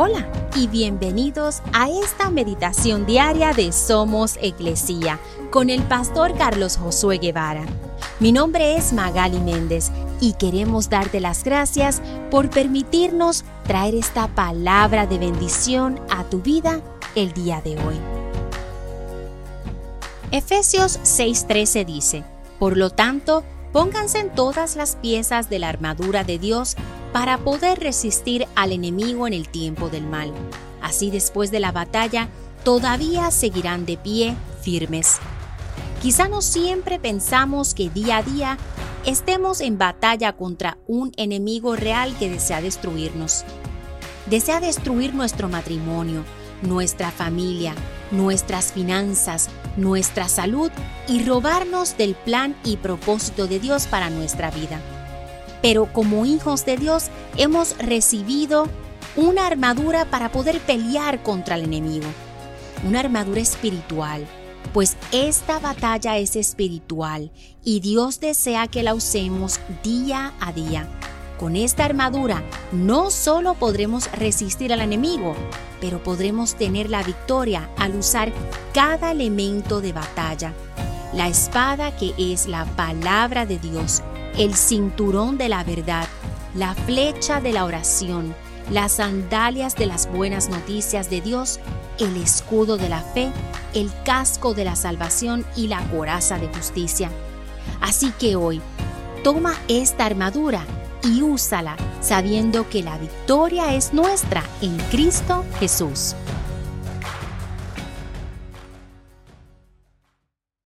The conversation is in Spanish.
Hola y bienvenidos a esta meditación diaria de Somos Iglesia con el pastor Carlos Josué Guevara. Mi nombre es Magali Méndez y queremos darte las gracias por permitirnos traer esta palabra de bendición a tu vida el día de hoy. Efesios 6:13 dice, Por lo tanto, pónganse en todas las piezas de la armadura de Dios para poder resistir al enemigo en el tiempo del mal. Así después de la batalla, todavía seguirán de pie firmes. Quizá no siempre pensamos que día a día estemos en batalla contra un enemigo real que desea destruirnos. Desea destruir nuestro matrimonio, nuestra familia, nuestras finanzas, nuestra salud y robarnos del plan y propósito de Dios para nuestra vida pero como hijos de Dios hemos recibido una armadura para poder pelear contra el enemigo, una armadura espiritual, pues esta batalla es espiritual y Dios desea que la usemos día a día. Con esta armadura no solo podremos resistir al enemigo, pero podremos tener la victoria al usar cada elemento de batalla. La espada que es la palabra de Dios el cinturón de la verdad, la flecha de la oración, las sandalias de las buenas noticias de Dios, el escudo de la fe, el casco de la salvación y la coraza de justicia. Así que hoy, toma esta armadura y úsala sabiendo que la victoria es nuestra en Cristo Jesús.